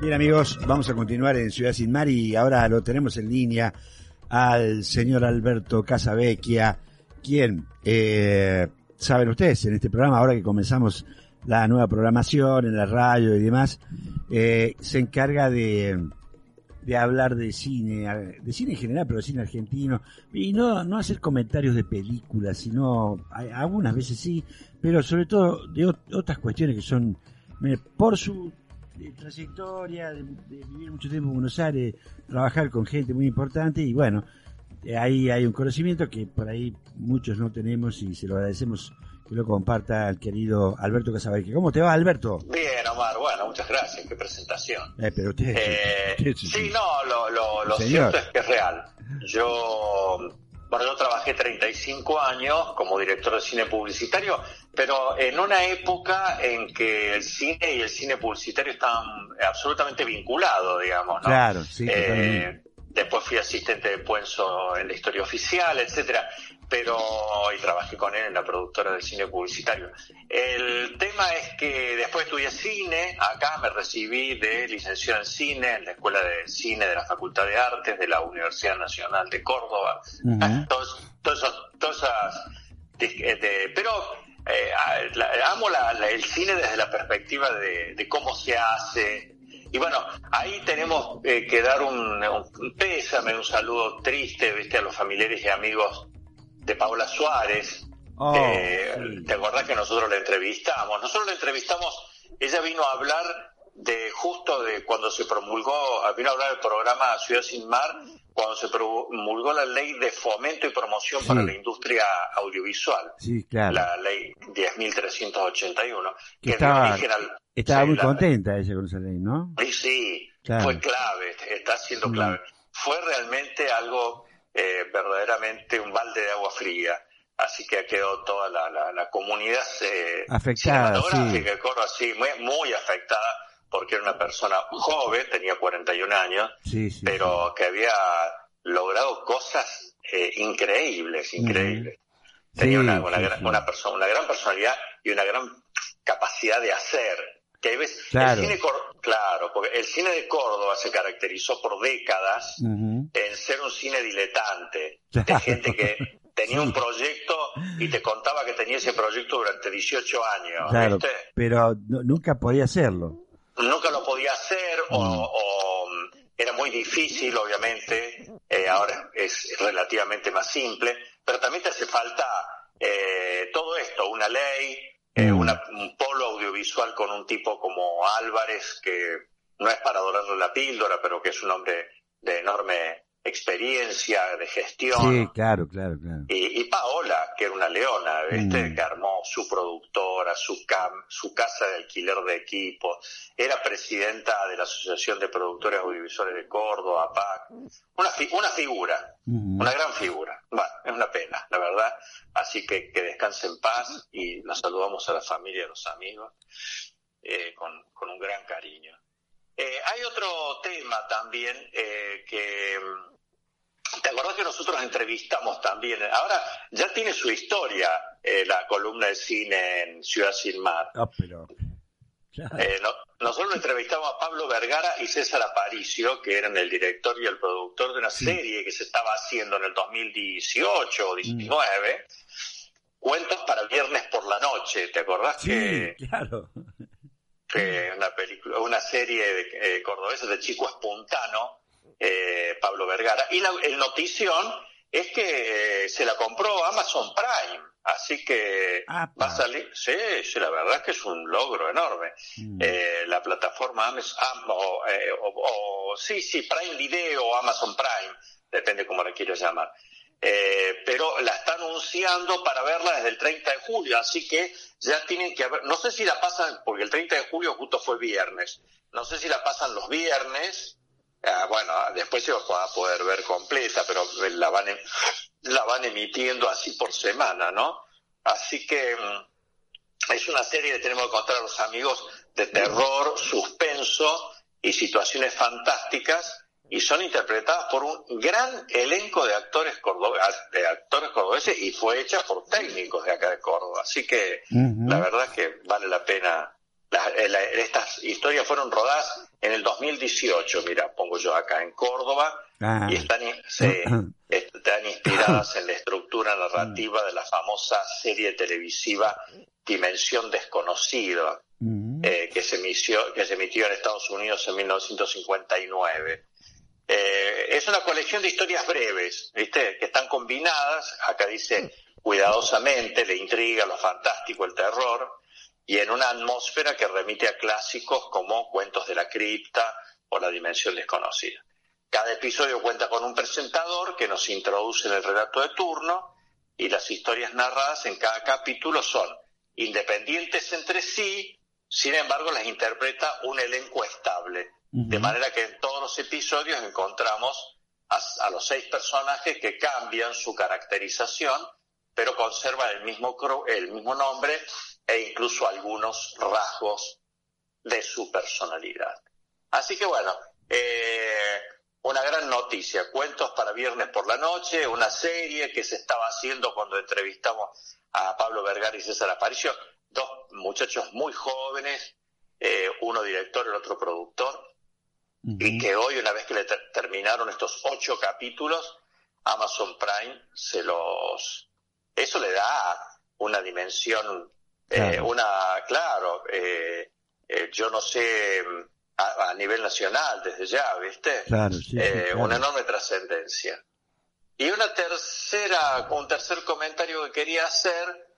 Bien amigos, vamos a continuar en Ciudad Sin Mar y ahora lo tenemos en línea al señor Alberto Casavecchia, quien, eh, saben ustedes, en este programa, ahora que comenzamos la nueva programación en la radio y demás, eh, se encarga de, de hablar de cine, de cine en general, pero de cine argentino, y no, no hacer comentarios de películas, sino algunas veces sí, pero sobre todo de otras cuestiones que son, por su de trayectoria, de, vivir mucho tiempo en Buenos Aires, trabajar con gente muy importante y bueno, eh, ahí hay un conocimiento que por ahí muchos no tenemos y se lo agradecemos que lo comparta el querido Alberto Casabeque. ¿Cómo te va, Alberto? Bien, Omar, bueno, muchas gracias, qué presentación. Eh, pero usted, eh, sí, no, lo, lo, lo cierto es que es real. Yo bueno, yo trabajé 35 años como director de cine publicitario, pero en una época en que el cine y el cine publicitario estaban absolutamente vinculados, digamos, ¿no? Claro, sí. Eh, después fui asistente de Puenzo en la historia oficial, etcétera pero y trabajé con él en la productora del cine publicitario. El tema es que después estudié cine, acá me recibí de licenciado en cine en la Escuela de Cine de la Facultad de Artes de la Universidad Nacional de Córdoba. esas, pero eh, amo el cine desde la perspectiva de, cómo se hace, y bueno, ahí tenemos eh, que dar un, un, pésame, un saludo triste, viste, a los familiares y amigos de Paula Suárez. Oh, ¿Te acordás que nosotros la entrevistamos? Nosotros la entrevistamos, ella vino a hablar de justo de cuando se promulgó, vino a hablar del programa Ciudad Sin Mar, cuando se promulgó la ley de fomento y promoción para la industria audiovisual. Sí, claro. La ley 10.381. Que, estaba, estaba muy contenta ella con esa ley, ¿no? Sí, sí, fue clave, está siendo clave. Fue realmente algo eh, verdaderamente un balde de agua fría. Así que quedó toda la, la, comunidad eh, afectada, cinematográfica así, muy, muy afectada, porque era una persona joven, tenía 41 años, pero que había logrado cosas eh, increíbles, increíbles. Tenía una, una, gran, una, persona, una gran personalidad y una gran capacidad de hacer que claro. El cine, claro, porque el cine de Córdoba se caracterizó por décadas en ser un cine diletante, de gente que tenía un proyecto y te contaba que tenía ese proyecto durante 18 años. Claro, pero nunca podía hacerlo. Nunca lo podía hacer o, mm, era muy difícil, obviamente, eh, ahora es relativamente más simple, pero también te hace falta eh, todo esto, una ley, eh, mm. un polo audiovisual con un tipo como Álvarez, que no es para dorarle la píldora, pero que es un hombre de enorme experiencia, de gestión. Sí, claro, claro, claro. Y, Paola, que era una leona, ¿viste? Mm. Que armó su productora, su, cam, su casa de alquiler de equipo, era presidenta de la Asociación de Productores Audiovisuales de Córdoba, PAC. Una, una figura, mm. una gran figura. Bueno, es una pena, la verdad. Así que que descanse en paz y nos saludamos a la familia y a los amigos eh, con, con un gran cariño. Eh, hay otro tema también eh, que... ¿Te acordás que nosotros entrevistamos también? Ahora ya tiene su historia eh, la columna de cine en Ciudad Sin Mar. Ah, pero... nosotros entrevistamos a Pablo Vergara y César Aparicio, que eran el director y el productor de una serie que se estaba haciendo en el 2018 o 19, Cuentos para viernes por la noche, ¿te acordás? Sí, claro que una película, una serie de, eh, cordobesa de Chico Espontano, eh, Pablo Vergara. Y la, el notición es que eh, se la compró Amazon Prime, así que va a salir, sí, sí, la verdad es que es un logro enorme. Mm. Eh, la plataforma Amazon, o, o, sí, sí, Prime Video o Amazon Prime, depende cómo la quieras llamar. Eh, pero la está anunciando para verla desde el 30 de julio, así que ya tienen que haber, no sé si la pasan, porque el 30 de julio justo fue viernes, no sé si la pasan los viernes, ah, bueno, después se va a poder ver completa, pero la van, em, la van emitiendo así por semana, ¿no? Así que mm, es una serie que tenemos que contar a los amigos de terror, suspenso y situaciones fantásticas y son interpretadas por un gran elenco de actores, de actores cordobeses y fue hecha por técnicos de acá de Córdoba. Así que la verdad es que vale la pena estas historias fueron rodadas en el 2018, mira, pongo yo acá en Córdoba, ah. y están, están inspiradas en la estructura narrativa de la famosa serie televisiva Dimensión Desconocida, mm. eh, que, se emitió, que se emitió en Estados Unidos en 1959. Eh, es una colección de historias breves, ¿viste? Que están combinadas, acá dice cuidadosamente, la intriga, lo fantástico, el terror, y en una atmósfera que remite a clásicos como Cuentos de la Cripta o La Dimensión Desconocida. Cada episodio cuenta con un presentador que nos introduce en el relato de turno y las historias narradas en cada capítulo son independientes entre sí, sin embargo las interpreta un elenco estable, de manera que en todos los episodios encontramos a, los seis personajes que cambian su caracterización, pero conservan el mismo, el mismo nombre e incluso algunos rasgos de su personalidad. Así que bueno, eh, una gran noticia, cuentos para viernes por la noche, una serie que se estaba haciendo cuando entrevistamos a Pablo Vergara y César Aparicio, dos muchachos muy jóvenes, eh, uno director, el otro productor, y que hoy, una vez que le terminaron estos ocho capítulos, Amazon Prime se los... Eso le da una dimensión eh, una, claro, eh, eh, yo no sé a, nivel nacional desde ya, ¿viste? Una enorme trascendencia. Y una tercera, un tercer comentario que quería hacer,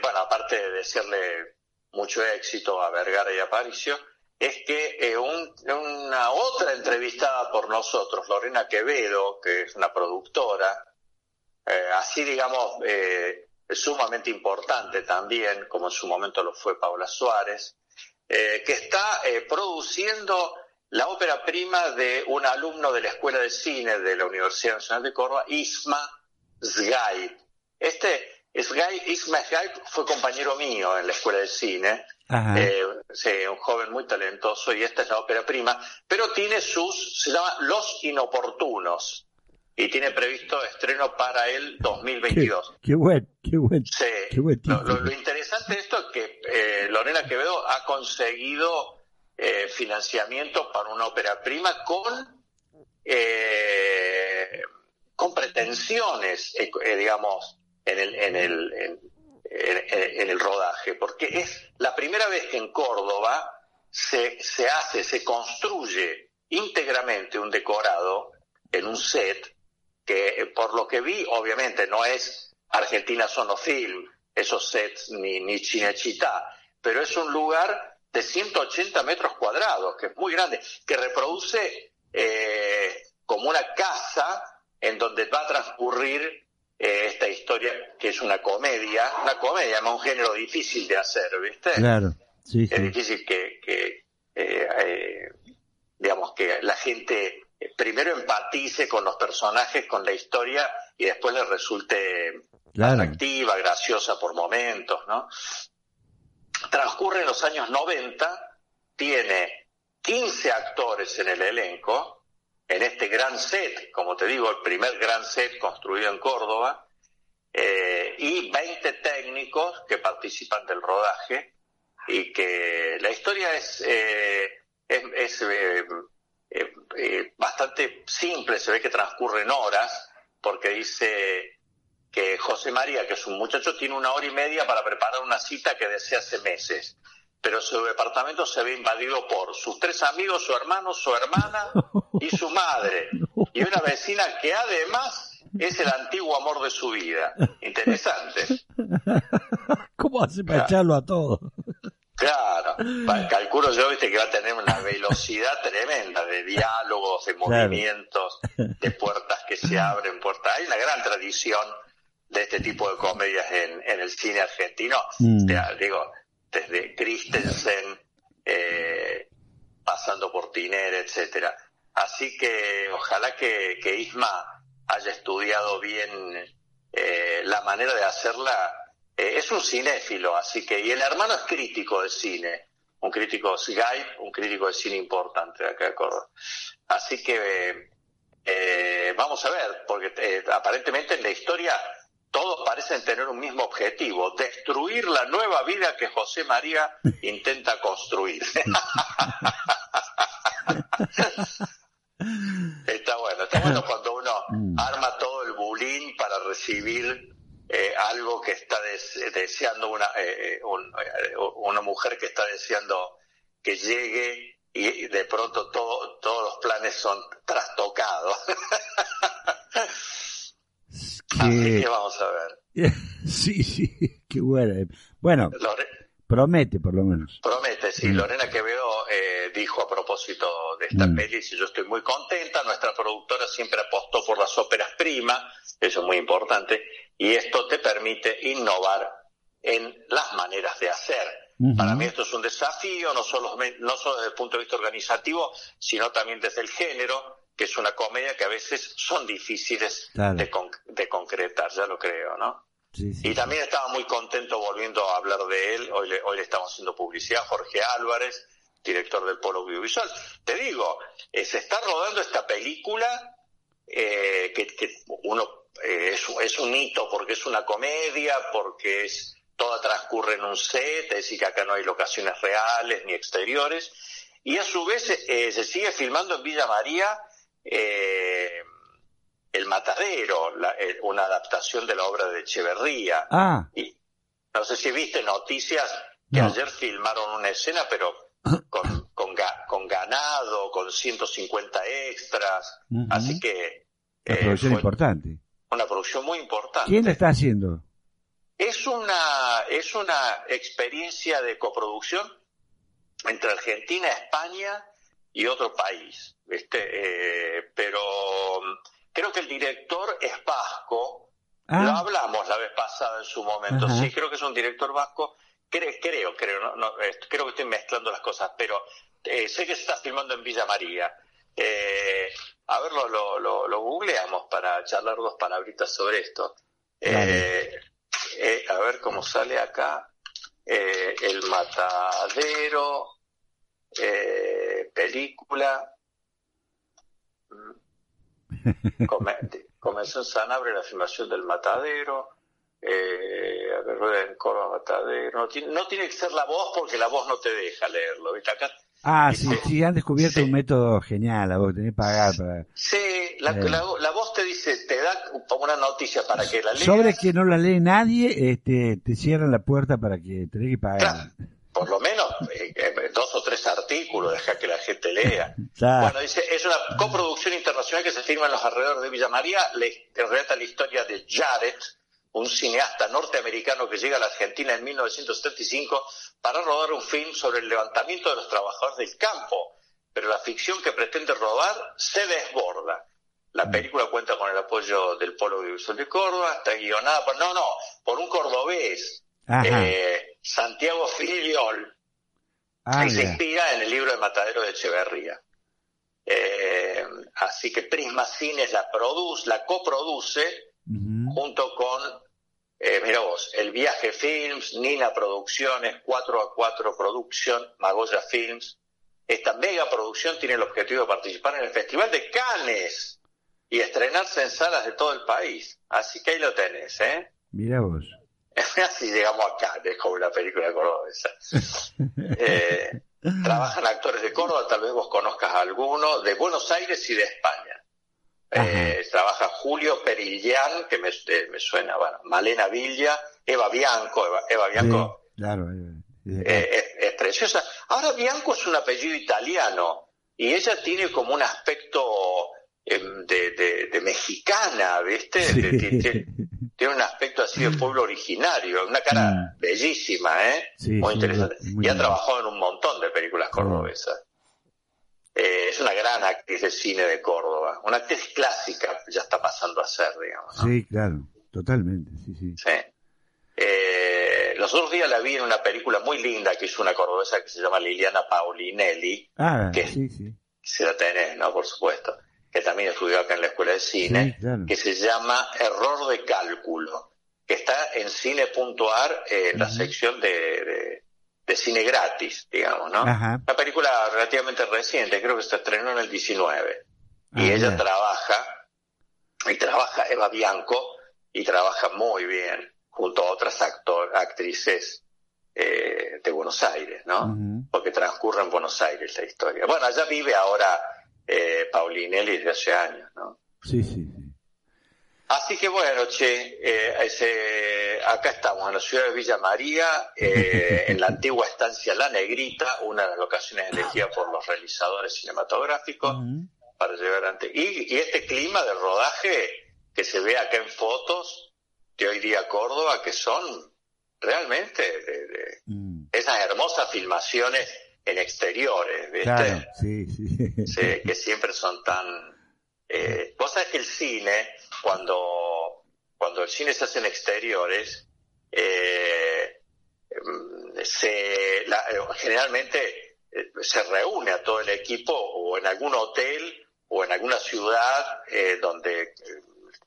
bueno, aparte de decirle mucho éxito a Vergara y a Aparicio, es que una otra entrevistada por nosotros, Lorena Quevedo, que es una productora, así digamos, es sumamente importante también, como en su momento lo fue Paula Suárez, eh, que está eh, produciendo la ópera prima de un alumno de la Escuela de Cine de la Universidad Nacional de Córdoba, Isma Sgay. Este Isma Sgay fue compañero mío en la Escuela de Cine, eh, un joven muy talentoso y esta es la ópera prima, pero tiene sus, se llama Los Inoportunos y tiene previsto estreno para el 2022. Qué, bueno, qué bueno. Sí. lo, interesante de esto es que eh, Lorena Quevedo ha conseguido eh, financiamiento para una ópera prima con, eh, con pretensiones, digamos, en el, en el, en, el rodaje, porque es la primera vez que en Córdoba se, se hace, se construye íntegramente un decorado en un set que por lo que vi, obviamente no es Argentina Sonofilm, esos sets, ni, ni Chinechita, pero es un lugar de 180 metros cuadrados, que es muy grande, que reproduce eh, como una casa en donde va a transcurrir eh, esta historia, que es una comedia, una comedia, es un género difícil de hacer, ¿viste? Claro, sí, Es difícil que, que eh, digamos, que la gente primero empatice con los personajes, con la historia y después le resulte atractiva, graciosa por momentos, ¿no? Transcurre en los años 90, tiene 15 actores en el elenco, en este gran set, como te digo, el primer gran set construido en Córdoba, eh, y 20 técnicos que participan del rodaje y que la historia es, eh, es, eh, eh, eh, bastante simple, se ve que transcurren horas, porque dice que José María, que es un muchacho, tiene una hora y media para preparar una cita que desea hace meses, pero su departamento se ve invadido por sus tres amigos, su hermano, su hermana y su madre, y una vecina que además es el antiguo amor de su vida. Interesante. ¿Cómo hace para echarlo a todos? Claro, calculo yo, viste, que va a tener una velocidad tremenda de diálogos, de movimientos, de puertas que se abren, puertas. Hay una gran tradición de este tipo de comedias en, en el cine argentino, mm. digo, desde Christensen, eh, pasando por Tiner, etcétera. Así que ojalá que, que Isma haya estudiado bien eh, la manera de hacerla eh, es un cinéfilo, así que, y el hermano es crítico de cine, un crítico Skype, un crítico de cine importante de acá de Córdoba. Así que eh, vamos a ver, porque eh, aparentemente en la historia todos parecen tener un mismo objetivo, destruir la nueva vida que José María intenta construir. está bueno, está bueno cuando uno Mm. arma todo el bulín para recibir eh, algo que está des- deseando una, eh, un- eh, una mujer que está deseando que llegue y de pronto todo, todos los planes son trastocados. Así Que- vamos a ver. sí, sí, qué bueno. Bueno, Lore- promete por lo menos. Promete, sí. Mm. Lorena Quevedo eh, dijo a propósito de esta Mm. peli, yo estoy muy contenta, nuestra productora siempre apostó por las óperas prima, eso es muy importante, y esto te permite innovar en las maneras de hacer. Para mí esto es un desafío, no solo, no solo desde el punto de vista organizativo, sino también desde el género, que es una comedia que a veces son difíciles Claro. de, con- de concretar, ya lo creo, ¿no? Sí, sí. Y también estaba muy contento volviendo a hablar de él. Hoy le, hoy le estamos haciendo publicidad. Jorge Álvarez, director del Polo Audiovisual. Te digo, eh, se está rodando esta película eh, que, que uno eh, es, es un hito porque es una comedia, porque es toda transcurre en un set, es decir, que acá no hay locaciones reales ni exteriores. Y a su vez eh, se sigue filmando en Villa María. eh, el Matadero, la- eh, una adaptación de la obra de Echeverría. Ah, Y no sé si viste noticias que No. ayer filmaron una escena, pero con, con, ga- con ganado, con 150 extras. Así que la eh, producción fue importante. Una producción muy importante. ¿Quién la está haciendo? Es una, es una experiencia de coproducción entre Argentina, España y otro país. Eh, pero mm, creo que el director es vasco. Lo Ah, hablamos la vez pasada en su momento. Ajá. Sí, creo que es un director vasco. Cre- creo, creo, no, no, creo que estoy mezclando las cosas, pero eh, sé que se está filmando en Villa María. Eh, a ver, lo, lo, googleamos para charlar dos palabritas sobre esto. Eh, eh, a ver cómo sale acá. Eh, el Matadero, eh, película. Mm. Come- comenzó en Sanabria la filmación del Matadero. Eh, a ver, en Córdoba Matadero. No tiene, no tiene que ser la voz porque la voz no te deja leerlo. ¿viste? Acá ah, Sí. sí, han descubierto Sí. un método genial, a vos tenés que pagar para... Sí, la, Eh. la- la voz te dice, te da una noticia para que la leas. Sobre que no la lee nadie, este, te cierran la puerta para que tenés que pagar. Claro, por lo menos eh, eh, dos o tres artículos, deja que la gente lea. Bueno, dice, es una coproducción internacional que se firma en los alrededores de Villa María, le, le relata la historia de Jared, un cineasta norteamericano que llega a la Argentina en 1975 para rodar un film sobre el levantamiento de los trabajadores del campo, pero la ficción que pretende rodar se desborda. La película cuenta con el apoyo del Polo Audiovisual de Córdoba, está guionada por, no, no, por un cordobés, eh, Santiago Filiol, ah, y se inspira en el libro de Matadero de Echeverría. Eh, así que Prisma Cines la produce, la coproduce junto con, eh, mira vos, El Viaje Films, Nina Producciones, 4A4 Production, Magoya Films. Esta mega producción tiene el objetivo de participar en el Festival de Cannes y estrenarse en salas de todo el país. Así que ahí lo tenés, ¿eh? Mira vos. Así llegamos acá, es como una película cordobesa. Eh, trabajan actores de Córdoba, tal vez vos conozcas a alguno, de Buenos Aires y de España. Eh, trabaja Julio Perillán, que me, eh, me suena, bueno, Malena Villa, Eva Bianco, Eva, Eva Bianco Sí, claro. eh, eh, es, es preciosa. Ahora Bianco es un apellido italiano y ella tiene como un aspecto em, de, de- de mexicana, ¿viste? Sí. De- tiene un aspecto así de pueblo originario, una cara Mm. bellísima, ¿eh? Muy interesante. muy y ha trabajado en un montón de películas cordobesas. Eh, es una gran actriz de cine de Córdoba, una actriz clásica, ya está pasando a ser, digamos. ¿no? Sí, claro. Totalmente, sí, sí. Sí. Eh, los otros días la vi en una película muy linda que hizo una cordobesa que se llama Liliana Paulinelli, Ah, ¿Qué? sí, sí. si la tenés, ¿no? Por supuesto, que también estudió acá en la Escuela de Cine, Sí, claro. que se llama Error de Cálculo, que está en cine.ar, eh, en la sección de, de, de cine gratis, digamos, ¿no? Ajá. Una película relativamente reciente, creo que se estrenó en el 19. Ah, y ella mira. trabaja, y trabaja Eva Bianco, y trabaja muy bien junto a otras actor, actrices eh, de Buenos Aires, ¿no? Porque transcurre en Buenos Aires la historia. Bueno, allá vive ahora eh, Paulinelli desde hace años, ¿no? Sí, sí. Así que bueno, che, eh, ese, acá estamos en la ciudad de Villa María, eh, en la antigua estancia La Negrita, una de las locaciones elegidas por los realizadores cinematográficos para llevar ante. Y, y este clima de rodaje que se ve acá en fotos de hoy día Córdoba, que son realmente de, mm. esas hermosas filmaciones en exteriores, ¿viste? sí, sí. sí, que siempre son tan... Eh, vos sabés que el cine cuando, cuando el cine se hace en exteriores, eh, se, generalmente eh, se reúne a todo el equipo o en algún hotel o en alguna ciudad eh, donde eh,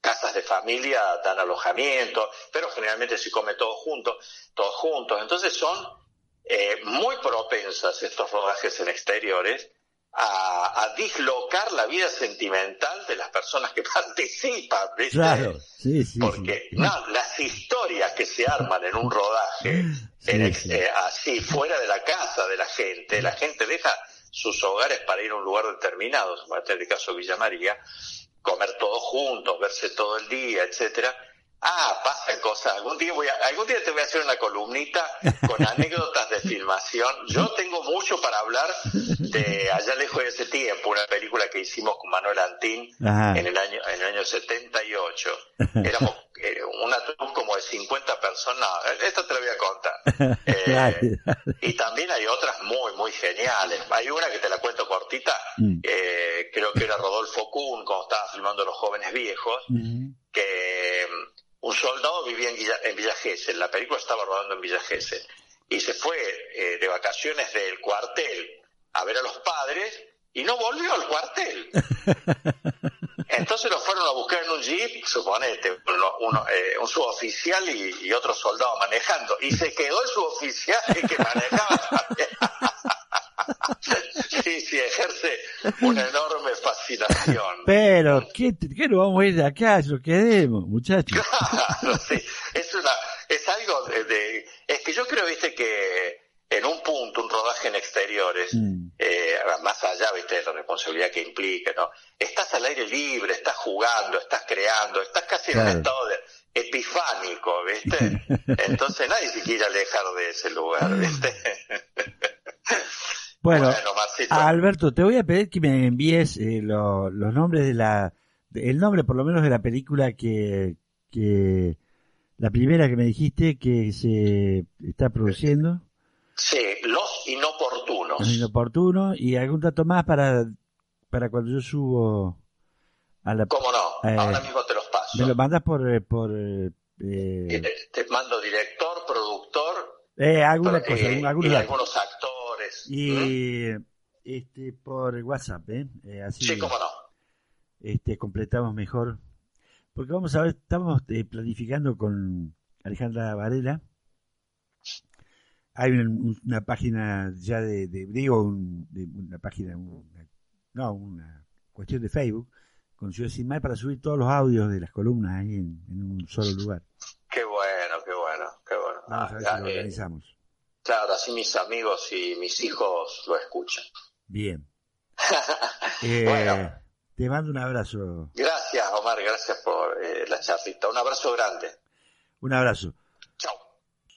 casas de familia dan alojamiento, pero generalmente se come todo juntos, todos juntos. Entonces son eh, muy propensas estos rodajes en exteriores a, dislocar la vida sentimental de las personas que participan, ¿viste? Claro, sí, sí. Porque No, las historias que se arman en un rodaje, eh, así, fuera de la casa de la gente, la gente deja sus hogares para ir a un lugar determinado, como en este caso Villa María, comer todos juntos, verse todo el día, etcétera Ah, pasan cosas. Algún día voy a, algún día te voy a hacer una columnita con anécdotas de filmación. Yo tengo mucho para hablar de Allá lejos de ese tiempo, una película que hicimos con Manuel Antín en el año en el año 78. Éramos eh, una troupe como de 50 personas. Esto te lo voy a contar. Eh, y también hay otras muy, muy geniales. Hay una que te la cuento cortita. Mm. Eh, creo que era Rodolfo Kuhn, cuando estaba filmando Los Jóvenes Viejos, que un soldado vivía en Villa, en Villa Gesell, la película estaba rodando en Villa Gesell, y se fue eh, de vacaciones del cuartel a ver a los padres y no volvió al cuartel. Entonces lo fueron a buscar en un jeep, suponete, uno, eh, un suboficial y, y, otro soldado manejando. Y se quedó el suboficial que manejaba sí, ejerce una enorme fascinación. Pero, ¿qué, qué nos vamos a ir de acá? Lo quedemos, muchachos. Claro, sí. Es, una, es algo de, Es que yo creo, viste, que en un punto, un rodaje en exteriores, mm. eh, más allá, viste, de la responsabilidad que implica, ¿no? Estás al aire libre, estás jugando, estás creando, estás casi en un estado de, epifánico, viste. Entonces nadie se quiere alejar de ese lugar, viste. Bueno, Alberto, te voy a pedir que me envíes eh, los nombres de la, el nombre por lo menos de la película que, que, la primera que me dijiste que se está produciendo. Sí, Los Inoportunos. Los Inoportunos y algún dato más para, para cuando yo subo a la... ¿Cómo no? Eh, Ahora mismo te los paso. Me lo mandas por... Eh, por te, mando director, productor... Eh, alguna cosa, algunos, y algunos y este por WhatsApp, ¿eh? ¿eh? así sí, cómo no. Este, completamos mejor. Porque vamos a ver, estamos eh, planificando con Alejandra Varela. Hay una, página ya de, digo, una página, no, una cuestión de Facebook con Ciudad Sin para subir todos los audios de las columnas ahí en, un solo lugar. Qué bueno, qué bueno, qué bueno. Vamos a ver si lo eh, organizamos. Claro, así mis amigos y mis hijos lo escuchan. Bien. Eh, te mando un abrazo. Gracias, Omar, gracias por eh, la charlita. Un abrazo grande. Un abrazo.